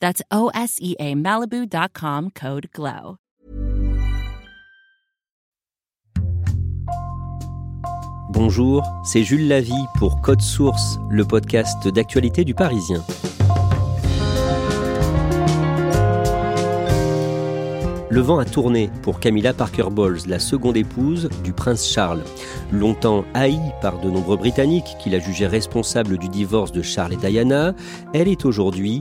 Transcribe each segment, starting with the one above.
That's O-S-E-A Malibu.com code GLOW. Bonjour, c'est Jules Lavie pour Code Source, le podcast d'actualité du Parisien. Le vent a tourné pour Camilla Parker Bowles, la seconde épouse du prince Charles. Longtemps haïe par de nombreux Britanniques qui la jugeaient responsable du divorce de Charles et Diana, elle est aujourd'hui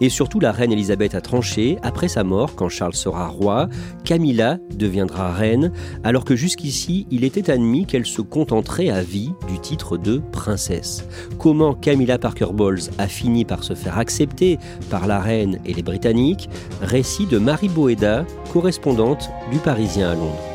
Et surtout, la reine Elisabeth a tranché. Après sa mort, quand Charles sera roi, Camilla deviendra reine, alors que jusqu'ici, il était admis qu'elle se contenterait à vie du titre de princesse. Comment Camilla Parker Bowles a fini par se faire accepter par la reine et les Britanniques? Récit de Marie Boeda, correspondante du Parisien à Londres.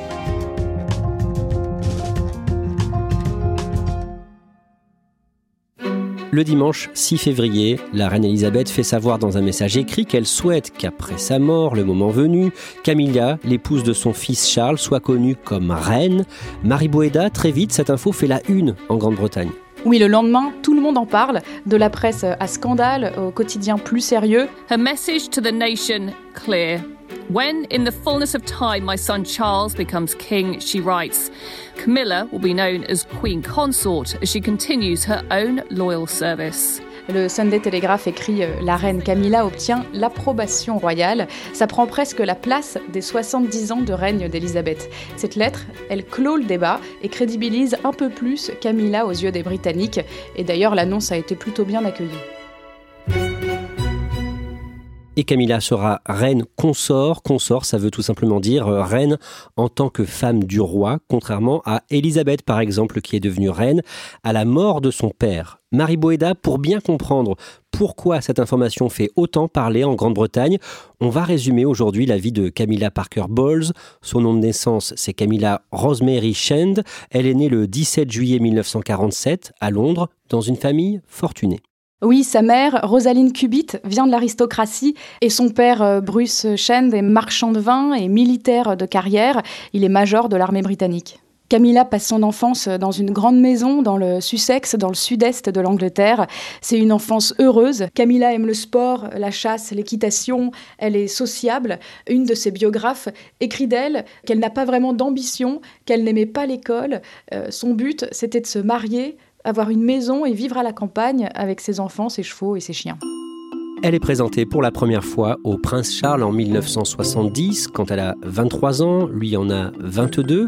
Le dimanche 6 février, la reine Elisabeth fait savoir dans un message écrit qu'elle souhaite qu'après sa mort, le moment venu, Camilla, l'épouse de son fils Charles, soit connue comme reine. Marie Boeda, très vite, cette info fait la une en Grande-Bretagne. Oui, le lendemain, tout le monde en parle, de la presse à scandale au quotidien plus sérieux. Her message to the nation clear. When, in the fullness of time, my son Charles becomes king, she writes, Camilla will be known as Queen Consort as she continues her own loyal service. Le Sunday Telegraph écrit euh, La reine Camilla obtient l'approbation royale. Ça prend presque la place des 70 ans de règne d'Élisabeth. Cette lettre, elle clôt le débat et crédibilise un peu plus Camilla aux yeux des Britanniques. Et d'ailleurs, l'annonce a été plutôt bien accueillie et Camilla sera reine consort. Consort, ça veut tout simplement dire euh, reine en tant que femme du roi, contrairement à Élisabeth par exemple, qui est devenue reine à la mort de son père. Marie Boeda, pour bien comprendre pourquoi cette information fait autant parler en Grande-Bretagne, on va résumer aujourd'hui la vie de Camilla Parker Bowles. Son nom de naissance, c'est Camilla Rosemary Shand. Elle est née le 17 juillet 1947 à Londres, dans une famille fortunée. Oui, sa mère, Rosaline Cubit, vient de l'aristocratie et son père, euh, Bruce Shand, est marchand de vin et militaire de carrière. Il est major de l'armée britannique. Camilla passe son enfance dans une grande maison dans le Sussex, dans le sud-est de l'Angleterre. C'est une enfance heureuse. Camilla aime le sport, la chasse, l'équitation. Elle est sociable. Une de ses biographes écrit d'elle qu'elle n'a pas vraiment d'ambition, qu'elle n'aimait pas l'école. Euh, son but, c'était de se marier, avoir une maison et vivre à la campagne avec ses enfants, ses chevaux et ses chiens. Elle est présentée pour la première fois au prince Charles en 1970 quand elle a 23 ans, lui en a 22.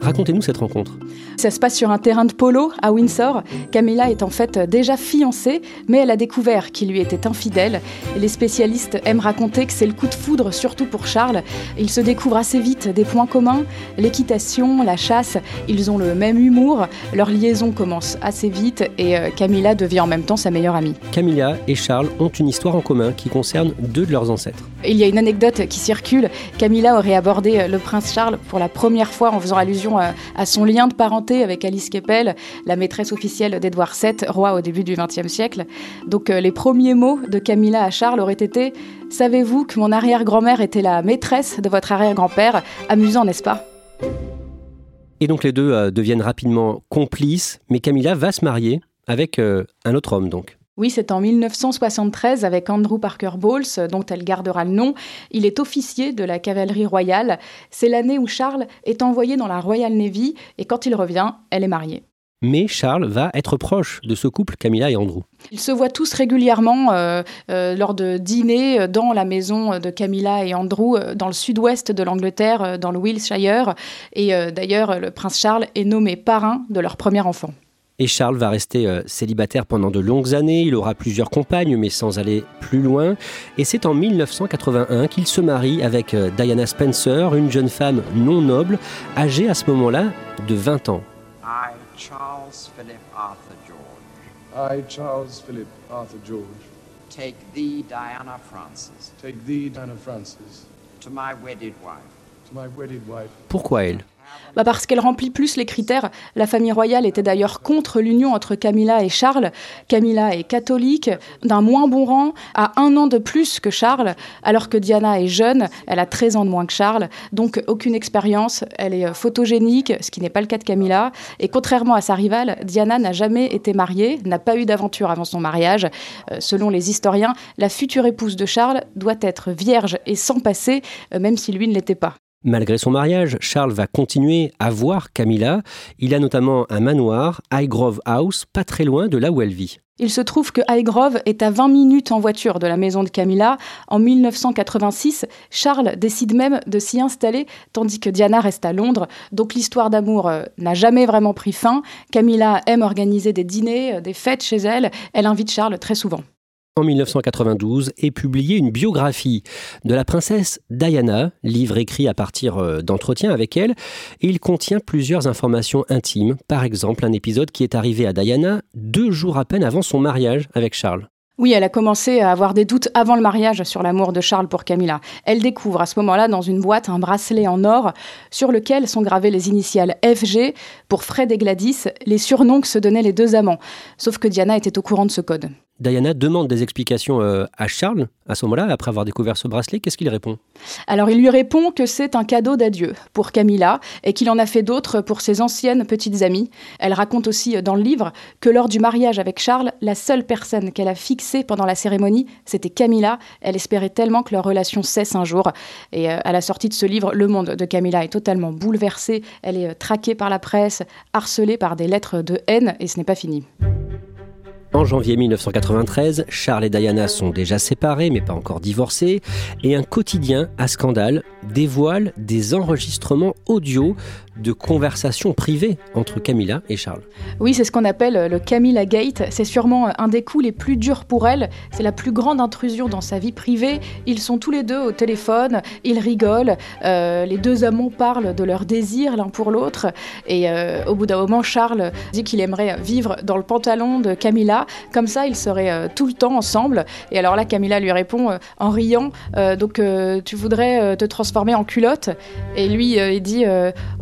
Racontez-nous cette rencontre. Ça se passe sur un terrain de polo à Windsor. Camilla est en fait déjà fiancée, mais elle a découvert qu'il lui était infidèle. les spécialistes aiment raconter que c'est le coup de foudre, surtout pour Charles. Ils se découvrent assez vite des points communs l'équitation, la chasse. Ils ont le même humour. Leur liaison commence assez vite et euh, Camilla devient en même temps sa meilleure amie. Camilla et Charles ont une histoire en commun qui concerne deux de leurs ancêtres. Il y a une anecdote qui circule. Camilla aurait abordé le prince Charles pour la première fois en faisant allusion raison à son lien de parenté avec Alice Keppel, la maîtresse officielle d'Édouard VII, roi au début du XXe siècle. Donc les premiers mots de Camilla à Charles auraient été Savez-vous que mon arrière-grand-mère était la maîtresse de votre arrière-grand-père? Amusant, n'est-ce pas? Et donc les deux deviennent rapidement complices, mais Camilla va se marier avec un autre homme donc. Oui, c'est en 1973 avec Andrew Parker Bowles, dont elle gardera le nom. Il est officier de la cavalerie royale. C'est l'année où Charles est envoyé dans la Royal Navy et quand il revient, elle est mariée. Mais Charles va être proche de ce couple, Camilla et Andrew. Ils se voient tous régulièrement euh, euh, lors de dîners dans la maison de Camilla et Andrew, euh, dans le sud-ouest de l'Angleterre, dans le Wiltshire. Et d'ailleurs, le prince Charles est nommé parrain de leur premier enfant. Et Charles va rester euh, célibataire pendant de longues années, il aura plusieurs compagnes mais sans aller plus loin. Et c'est en 1981 qu'il se marie avec euh, Diana Spencer, une jeune femme non noble, âgée à ce moment-là de 20 ans. I, Charles Philip Arthur George. I, Charles Philip Arthur George. Take thee, Diana Francis. Take thee, Diana Francis. To my wedded wife. To my wedded wife. Pourquoi elle? Bah Parce qu'elle remplit plus les critères. La famille royale était d'ailleurs contre l'union entre Camilla et Charles. Camilla est catholique, d'un moins bon rang, a un an de plus que Charles, alors que Diana est jeune, elle a 13 ans de moins que Charles, donc aucune expérience, elle est euh, photogénique, ce qui n'est pas le cas de Camilla. Et contrairement à sa rivale, Diana n'a jamais été mariée, n'a pas eu d'aventure avant son mariage. Euh, selon les historiens, la future épouse de Charles doit être vierge et sans passé, euh, même si lui ne l'était pas. Malgré son mariage, Charles va continuer à voir Camilla. Il a notamment un manoir, Highgrove House, pas très loin de là où elle vit. Il se trouve que Highgrove est à 20 minutes en voiture de la maison de Camilla. En 1986, Charles décide même de s'y installer, tandis que Diana reste à Londres. Donc l'histoire d'amour euh, n'a jamais vraiment pris fin. Camilla aime organiser des dîners, euh, des fêtes chez elle. Elle invite Charles très souvent en 1992 est publiée une biographie de la princesse Diana, livre écrit à partir euh, d'entretiens avec elle, et il contient plusieurs informations intimes, par exemple un épisode qui est arrivé à Diana deux jours à peine avant son mariage avec Charles. Oui, elle a commencé à avoir des doutes avant le mariage sur l'amour de Charles pour Camilla. Elle découvre à ce moment-là dans une boîte un bracelet en or sur lequel sont gravées les initiales FG pour Fred et Gladys, les surnoms que se donnaient les deux amants. Sauf que Diana était au courant de ce code. Diana demande des explications euh, à Charles à ce moment-là, après avoir découvert ce bracelet. Qu'est-ce qu'il répond? Alors il lui répond que c'est un cadeau d'adieu pour Camilla et qu'il en a fait d'autres pour ses anciennes petites amies. Elle raconte aussi dans le livre que lors du mariage avec Charles, la seule personne qu'elle a fixée pendant la cérémonie, c'était Camilla. Elle espérait tellement que leur relation cesse un jour. Et euh, à la sortie de ce livre, le monde de Camilla est totalement bouleversé. Elle est euh, traquée par la presse, harcelée par des lettres de haine et ce n'est pas fini. En janvier 1993, Charles et Diana sont déjà séparés mais pas encore divorcés et un quotidien à scandale dévoile des enregistrements audio de conversations privées entre Camilla et Charles. Oui, c'est ce qu'on appelle le Camilla Gate. C'est sûrement un des coups les plus durs pour elle. C'est la plus grande intrusion dans sa vie privée. Ils sont tous les deux au téléphone, ils rigolent. Euh, les deux amants parlent de leurs désirs l'un pour l'autre. Et euh, au bout d'un moment, Charles dit qu'il aimerait vivre dans le pantalon de Camilla. Comme ça, ils seraient euh, tout le temps ensemble. Et alors là, Camilla lui répond en riant Donc, tu voudrais te transformer en culotte? Et lui, il dit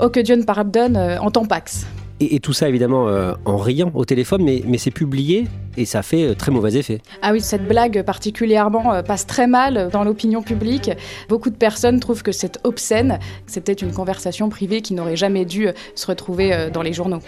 Oh, que Pardonne en temps Pax. Et, tout ça évidemment en riant au téléphone, mais, mais c'est publié et ça fait très mauvais effet. Ah oui, cette blague particulièrement passe très mal dans l'opinion publique. Beaucoup de personnes trouvent que c'est obscène, c'était une conversation privée qui n'aurait jamais dû se retrouver dans les journaux.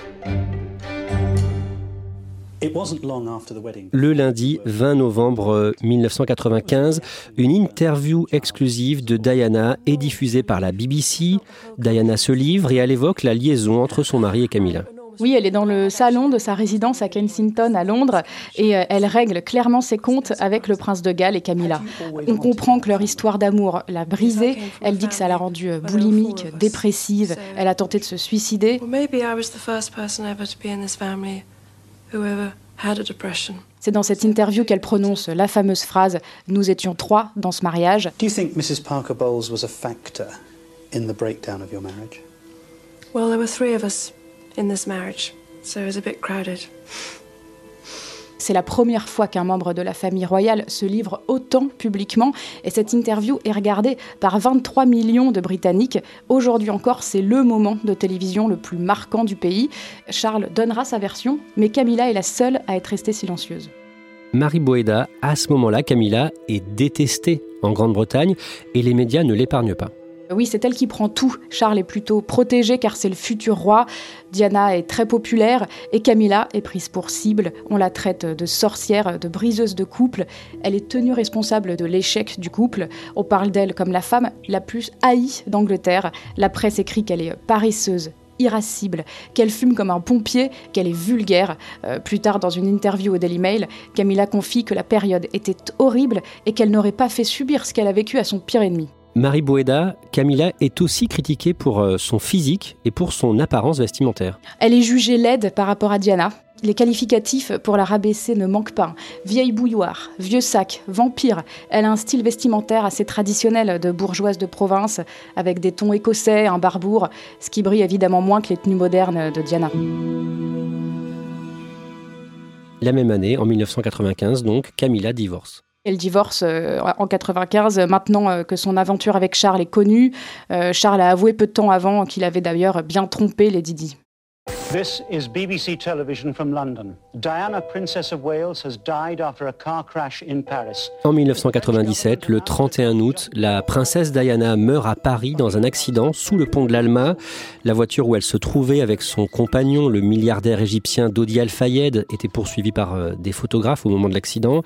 Le lundi 20 novembre 1995, une interview exclusive de Diana est diffusée par la BBC. Diana se livre et elle évoque la liaison entre son mari et Camilla. Oui, elle est dans le salon de sa résidence à Kensington, à Londres, et euh, elle règle clairement ses comptes avec le prince de Galles et Camilla. On comprend que leur histoire d'amour l'a brisée. Elle dit que ça l'a rendue euh, boulimique, dépressive. Elle a tenté de se suicider. C'est dans cette interview qu'elle prononce la fameuse phrase Nous étions trois dans ce mariage. Do you think Mrs. Parker Bowles was a factor in the breakdown of your marriage? Well, there were three of us in this marriage, so it was a bit crowded. C'est la première fois qu'un membre de la famille royale se livre autant publiquement et cette interview est regardée par 23 millions de Britanniques. Aujourd'hui encore, c'est le moment de télévision le plus marquant du pays. Charles donnera sa version, mais Camilla est la seule à être restée silencieuse. Marie Boeda, à ce moment-là, Camilla est détestée en Grande-Bretagne et les médias ne l'épargnent pas. Oui, c'est elle qui prend tout. Charles est plutôt protégé car c'est le futur roi. Diana est très populaire et Camilla est prise pour cible. On la traite de sorcière, de briseuse de couple. Elle est tenue responsable de l'échec du couple. On parle d'elle comme la femme la plus haïe d'Angleterre. La presse écrit qu'elle est paresseuse, irascible, qu'elle fume comme un pompier, qu'elle est vulgaire. Euh, plus tard, dans une interview au Daily Mail, Camilla confie que la période était horrible et qu'elle n'aurait pas fait subir ce qu'elle a vécu à son pire ennemi. Marie Boeda, Camilla est aussi critiquée pour euh, son physique et pour son apparence vestimentaire. Elle est jugée laide par rapport à Diana. Les qualificatifs pour la rabaisser ne manquent pas. Vieille bouilloire, vieux sac, vampire. Elle a un style vestimentaire assez traditionnel de bourgeoise de province, avec des tons écossais, un barbour, ce qui brille évidemment moins que les tenues modernes de Diana. La même année, en 1995, donc, Camilla divorce. Elle divorce euh, en 95, maintenant euh, que son aventure avec Charles est connue. Euh, Charles a avoué peu de temps avant qu'il avait d'ailleurs bien trompé Lady Di. This is BBC television from London. Diana, Princess of Wales, has died after a car crash in Paris. En 1997, le 31 août, la princesse Diana meurt à Paris dans un accident sous le pont de l'Alma. La voiture où elle se trouvait avec son compagnon, le milliardaire égyptien Dodi Al-Fayed, était poursuivie par euh, des photographes au moment de l'accident.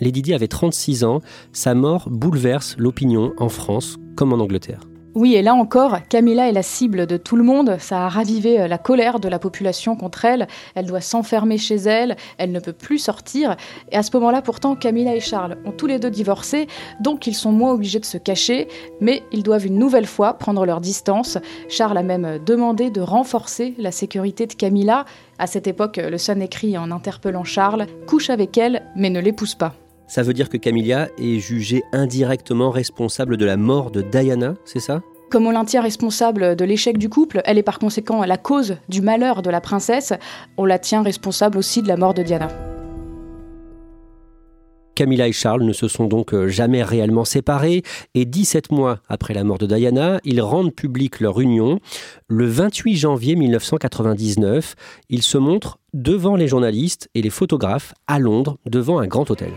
Lady Di avait 36 ans. Sa mort bouleverse l'opinion en France comme en Angleterre. Oui, et là encore, Camilla est la cible de tout le monde. Ça a ravivé euh, la colère de la population contre elle. Elle doit s'enfermer chez elle. Elle ne peut plus sortir. Et à ce moment-là, pourtant, Camilla et Charles ont tous les deux divorcé. Donc, ils sont moins obligés de se cacher. Mais ils doivent une nouvelle fois prendre leur distance. Charles a même demandé de renforcer la sécurité de Camilla. À cette époque, le Sun écrit en interpellant Charles Couche avec elle, mais ne l'épouse pas. Ça veut dire que Camilla est jugée indirectement responsable de la mort de Diana, c'est ça? Comme on l'en tient responsable de l'échec du couple, elle est par conséquent la cause du malheur de la princesse, on la tient responsable aussi de la mort de Diana. Camilla et Charles ne se sont donc euh, jamais réellement séparés et 17 mois après la mort de Diana, ils rendent public leur union. Le 28 janvier 1999, ils se montrent devant les journalistes et les photographes à Londres devant un grand hôtel.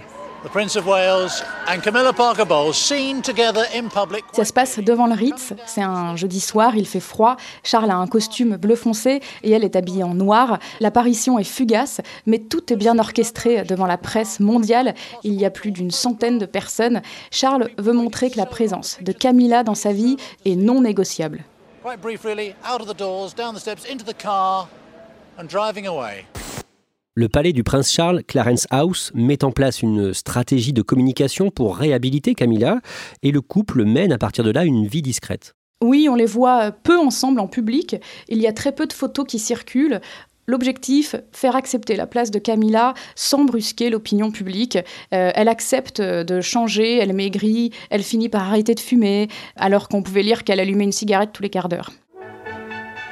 Ça se passe devant le Ritz, c'est un jeudi soir, il fait froid, Charles a un costume bleu foncé et elle est habillée en noir. L'apparition est fugace, mais tout est bien orchestré devant la presse mondiale. Il y a plus d'une centaine de personnes. Charles veut montrer que la présence de Camilla dans sa vie est non négociable. Le palais du prince Charles, Clarence House, met en place une stratégie de communication pour réhabiliter Camilla et le couple mène à partir de là une vie discrète. Oui, on les voit peu ensemble en public. Il y a très peu de photos qui circulent. L'objectif, faire accepter la place de Camilla sans brusquer l'opinion publique. Euh, elle accepte de changer, elle maigrit, elle finit par arrêter de fumer, alors qu'on pouvait lire qu'elle allumait une cigarette tous les quarts d'heure.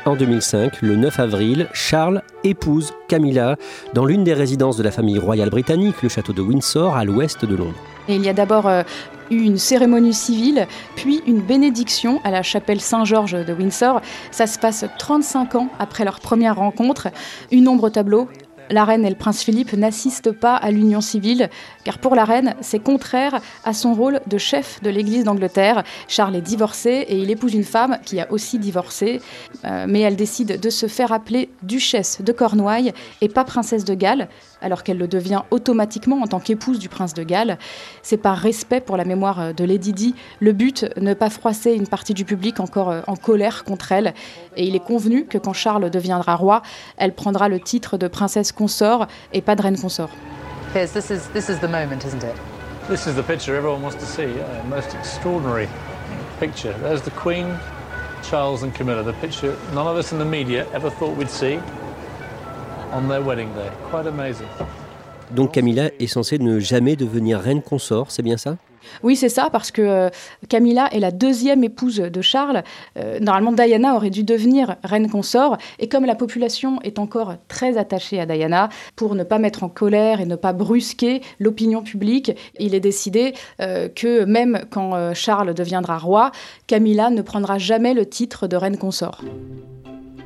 En 2005, le 9 avril, Charles épouse Camilla dans l'une des résidences de la famille royale britannique, le château de Windsor, à l'ouest de Londres. Il y a d'abord euh, eu une cérémonie civile, puis une bénédiction à la chapelle Saint-Georges de Windsor. Ça se passe 35 ans après leur première rencontre. Une ombre au tableau, la reine et le prince Philippe n'assistent pas à l'union civile, car pour la reine, c'est contraire à son rôle de chef de l'Église d'Angleterre. Charles est divorcé et il épouse une femme qui a aussi divorcé, euh, mais elle décide de se faire appeler duchesse de Cornouailles et pas princesse de Galles, alors qu'elle le devient automatiquement en tant qu'épouse du prince de Galles. C'est par respect pour la mémoire de Lady Di. Le but, ne pas froisser une partie du public encore euh, en colère contre elle. Et il est convenu que quand Charles deviendra roi, elle prendra le titre de princesse consort et pas de reine consort. Piers, this is, this is the moment, isn't it? This is the picture everyone wants to see. Yeah, most extraordinary picture. There's the Queen, Charles and Camilla. The picture none of us in the media ever thought we'd see on their wedding day. Quite amazing. Donc Camilla est censée ne jamais devenir reine consort, c'est bien ça? Oui, c'est ça, parce que euh, Camilla est la deuxième épouse de Charles. Euh, normalement, Diana aurait dû devenir reine consort. Et comme la population est encore très attachée à Diana, pour ne pas mettre en colère et ne pas brusquer l'opinion publique, il est décidé euh, que même quand Charles deviendra roi, Camilla ne prendra jamais le titre de reine consort.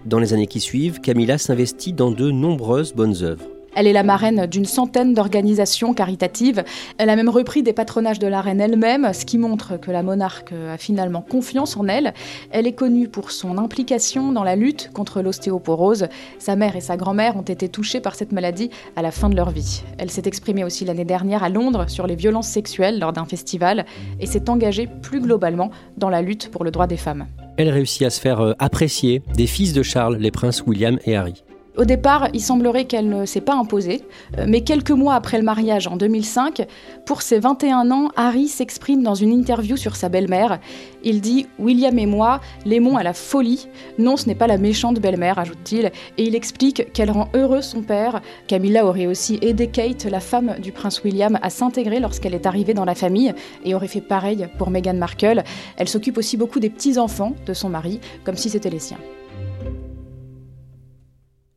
Dans les années qui suivent, Camilla s'investit dans de nombreuses bonnes œuvres. Elle est la marraine d'une centaine d'organisations caritatives. Elle a même repris des patronages de la reine elle-même, ce qui montre que la monarque a finalement confiance en elle. Elle est connue pour son implication dans la lutte contre l'ostéoporose. Sa mère et sa grand-mère ont été touchées par cette maladie à la fin de leur vie. Elle s'est exprimée aussi l'année dernière à Londres sur les violences sexuelles lors d'un festival et s'est engagée plus globalement dans la lutte pour le droit des femmes. Elle réussit à se faire euh, apprécier des fils de Charles, les princes William et Harry. Au départ, il semblerait qu'elle ne s'est pas imposée, euh, mais quelques mois après le mariage, en 2005, pour ses 21 ans, Harry s'exprime dans une interview sur sa belle-mère. Il dit William et moi l'aimons à la folie. Non, ce n'est pas la méchante belle-mère, ajoute-t-il, et il explique qu'elle rend heureux son père. Camilla aurait aussi aidé Kate, la femme du prince William, à s'intégrer lorsqu'elle est arrivée dans la famille, et aurait fait pareil pour Meghan Markle. Elle s'occupe aussi beaucoup des petits-enfants de son mari, comme si c'était les siens.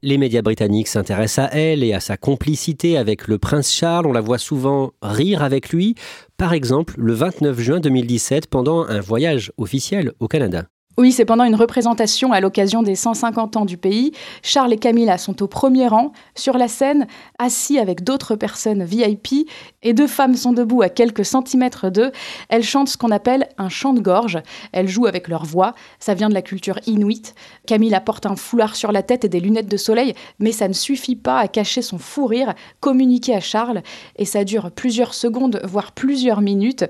Les médias britanniques s'intéressent à elle et à sa complicité avec le prince Charles. On la voit souvent rire avec lui. Par exemple, le 29 juin 2017, pendant un voyage officiel au Canada. Oui, c'est pendant une représentation à l'occasion des 150 ans du pays. Charles et Camilla sont au premier rang, sur la scène, assis avec d'autres personnes VIP, et deux femmes sont debout à quelques centimètres d'eux. Elles chantent ce qu'on appelle un chant de gorge. Elles jouent avec leur voix. Ça vient de la culture inuite. Camilla porte un foulard sur la tête et des lunettes de soleil, mais ça ne suffit pas à cacher son fou rire communiqué à Charles, et ça dure plusieurs secondes, voire plusieurs minutes.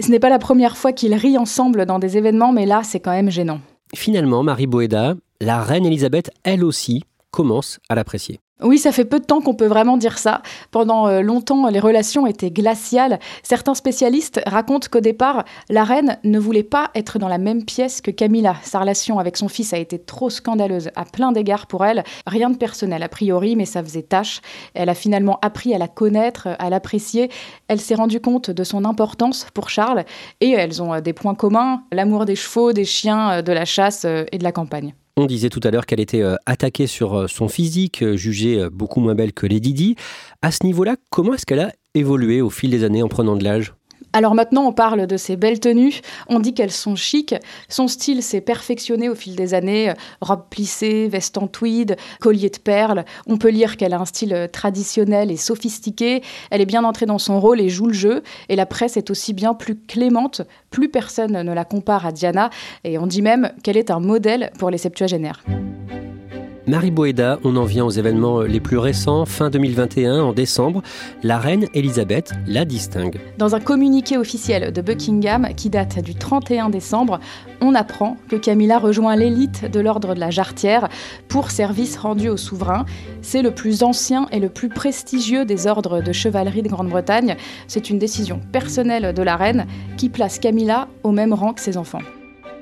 Ce n'est pas la première fois qu'ils rient ensemble dans des événements, mais là, c'est quand même gênant. Finalement, Marie Boéda, la reine Elisabeth, elle aussi, commence à l'apprécier. Oui, ça fait peu de temps qu'on peut vraiment dire ça. Pendant euh, longtemps, les relations étaient glaciales. Certains spécialistes racontent qu'au départ, la reine ne voulait pas être dans la même pièce que Camilla. Sa relation avec son fils a été trop scandaleuse à plein d'égards pour elle. Rien de personnel a priori, mais ça faisait tâche. Elle a finalement appris à la connaître, à l'apprécier. Elle s'est rendue compte de son importance pour Charles et elles ont euh, des points communs, l'amour des chevaux, des chiens, euh, de la chasse et de la campagne. On disait tout à l'heure qu'elle était euh, attaquée sur euh, son physique, euh, jugée beaucoup moins belle que Lady Di. À ce niveau-là, comment est-ce qu'elle a évolué au fil des années en prenant de l'âge? Alors maintenant, on parle de ses belles tenues, on dit qu'elles sont chic. Son style s'est perfectionné au fil des années, robe plissée, veste en tweed, collier de perles. On peut lire qu'elle a un style traditionnel et sophistiqué. Elle est bien entrée dans son rôle et joue le jeu. Et la presse est aussi bien plus clémente, plus personne ne la compare à Diana. Et on dit même qu'elle est un modèle pour les septuagénaires. Marie Boéda, on en vient aux événements les plus récents. Fin 2021, en décembre, la reine Elisabeth la distingue. Dans un communiqué officiel de Buckingham qui date du 31 décembre, on apprend que Camilla rejoint l'élite de l'ordre de la Jarretière pour service rendu au souverain. C'est le plus ancien et le plus prestigieux des ordres de chevalerie de Grande-Bretagne. C'est une décision personnelle de la reine qui place Camilla au même rang que ses enfants.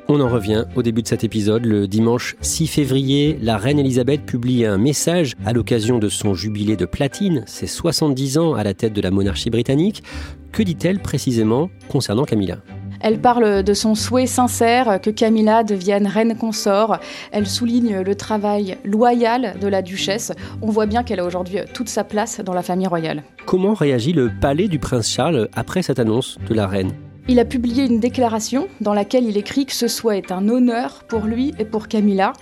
On en revient au début de cet épisode. Le dimanche 6 février, la reine Elisabeth publie un message à l'occasion de son jubilé de platine, ses 70 ans à la tête de la monarchie britannique. Que dit-elle précisément concernant Camilla? Elle parle de son souhait sincère que Camilla devienne reine consort. Elle souligne le travail loyal de la duchesse. On voit bien qu'elle a aujourd'hui toute sa place dans la famille royale. Comment réagit le palais du prince Charles après cette annonce de la reine? Il a publié une déclaration dans laquelle il écrit que ce soit est un honneur pour lui et pour Camilla.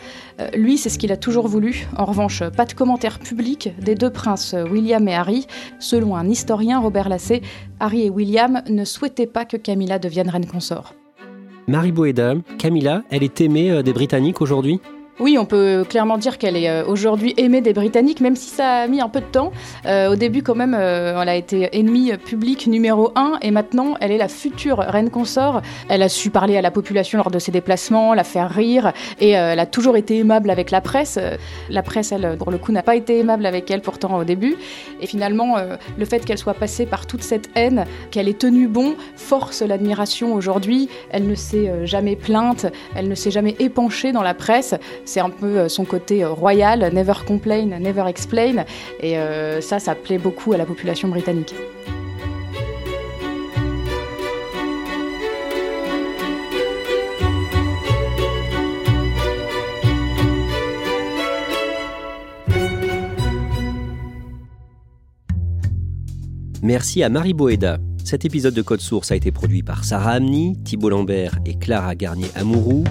Euh, lui, c'est ce qu'il a toujours voulu. En revanche, pas de commentaire public des deux princes William et Harry. Selon un historien, Robert Lassé, Harry et William ne souhaitaient pas que Camilla devienne reine consort. Marie Boéda, Camilla, elle est aimée euh, des Britanniques aujourd'hui? Oui, on peut clairement dire qu'elle est euh, aujourd'hui aimée des Britanniques, même si ça a mis un peu de temps. Euh, au début, quand même, euh, elle a été ennemie publique numéro un, et maintenant, elle est la future reine consort. Elle a su parler à la population lors de ses déplacements, la faire rire, et elle a toujours été aimable avec la presse. La presse, elle, pour le coup, n'a pas été aimable avec elle pourtant au début. Et finalement, le fait qu'elle soit passée par toute cette haine, qu'elle ait tenu bon, force l'admiration aujourd'hui. Elle ne s'est jamais plainte, elle ne s'est jamais épanchée dans la presse. C'est un peu son côté royal, never complain, never explain. Et ça, ça plaît beaucoup à la population britannique. Merci à Marie Boeda. Cet épisode de Code Source a été produit par Sarah Amni, Thibault Lambert et Clara Garnier-Amouroux.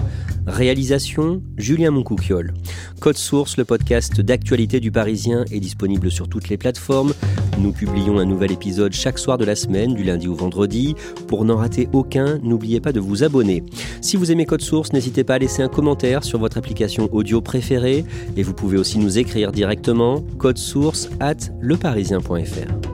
Réalisation Julien Moncouquiole. Code Source, le podcast d'actualité du Parisien, est disponible sur toutes les plateformes. Nous publions un nouvel épisode chaque soir de la semaine, du lundi au vendredi. Pour n'en rater aucun, n'oubliez pas de vous abonner. Si vous aimez Code Source, n'hésitez pas à laisser un commentaire sur votre application audio préférée et vous pouvez aussi nous écrire directement code source at leparisien.fr.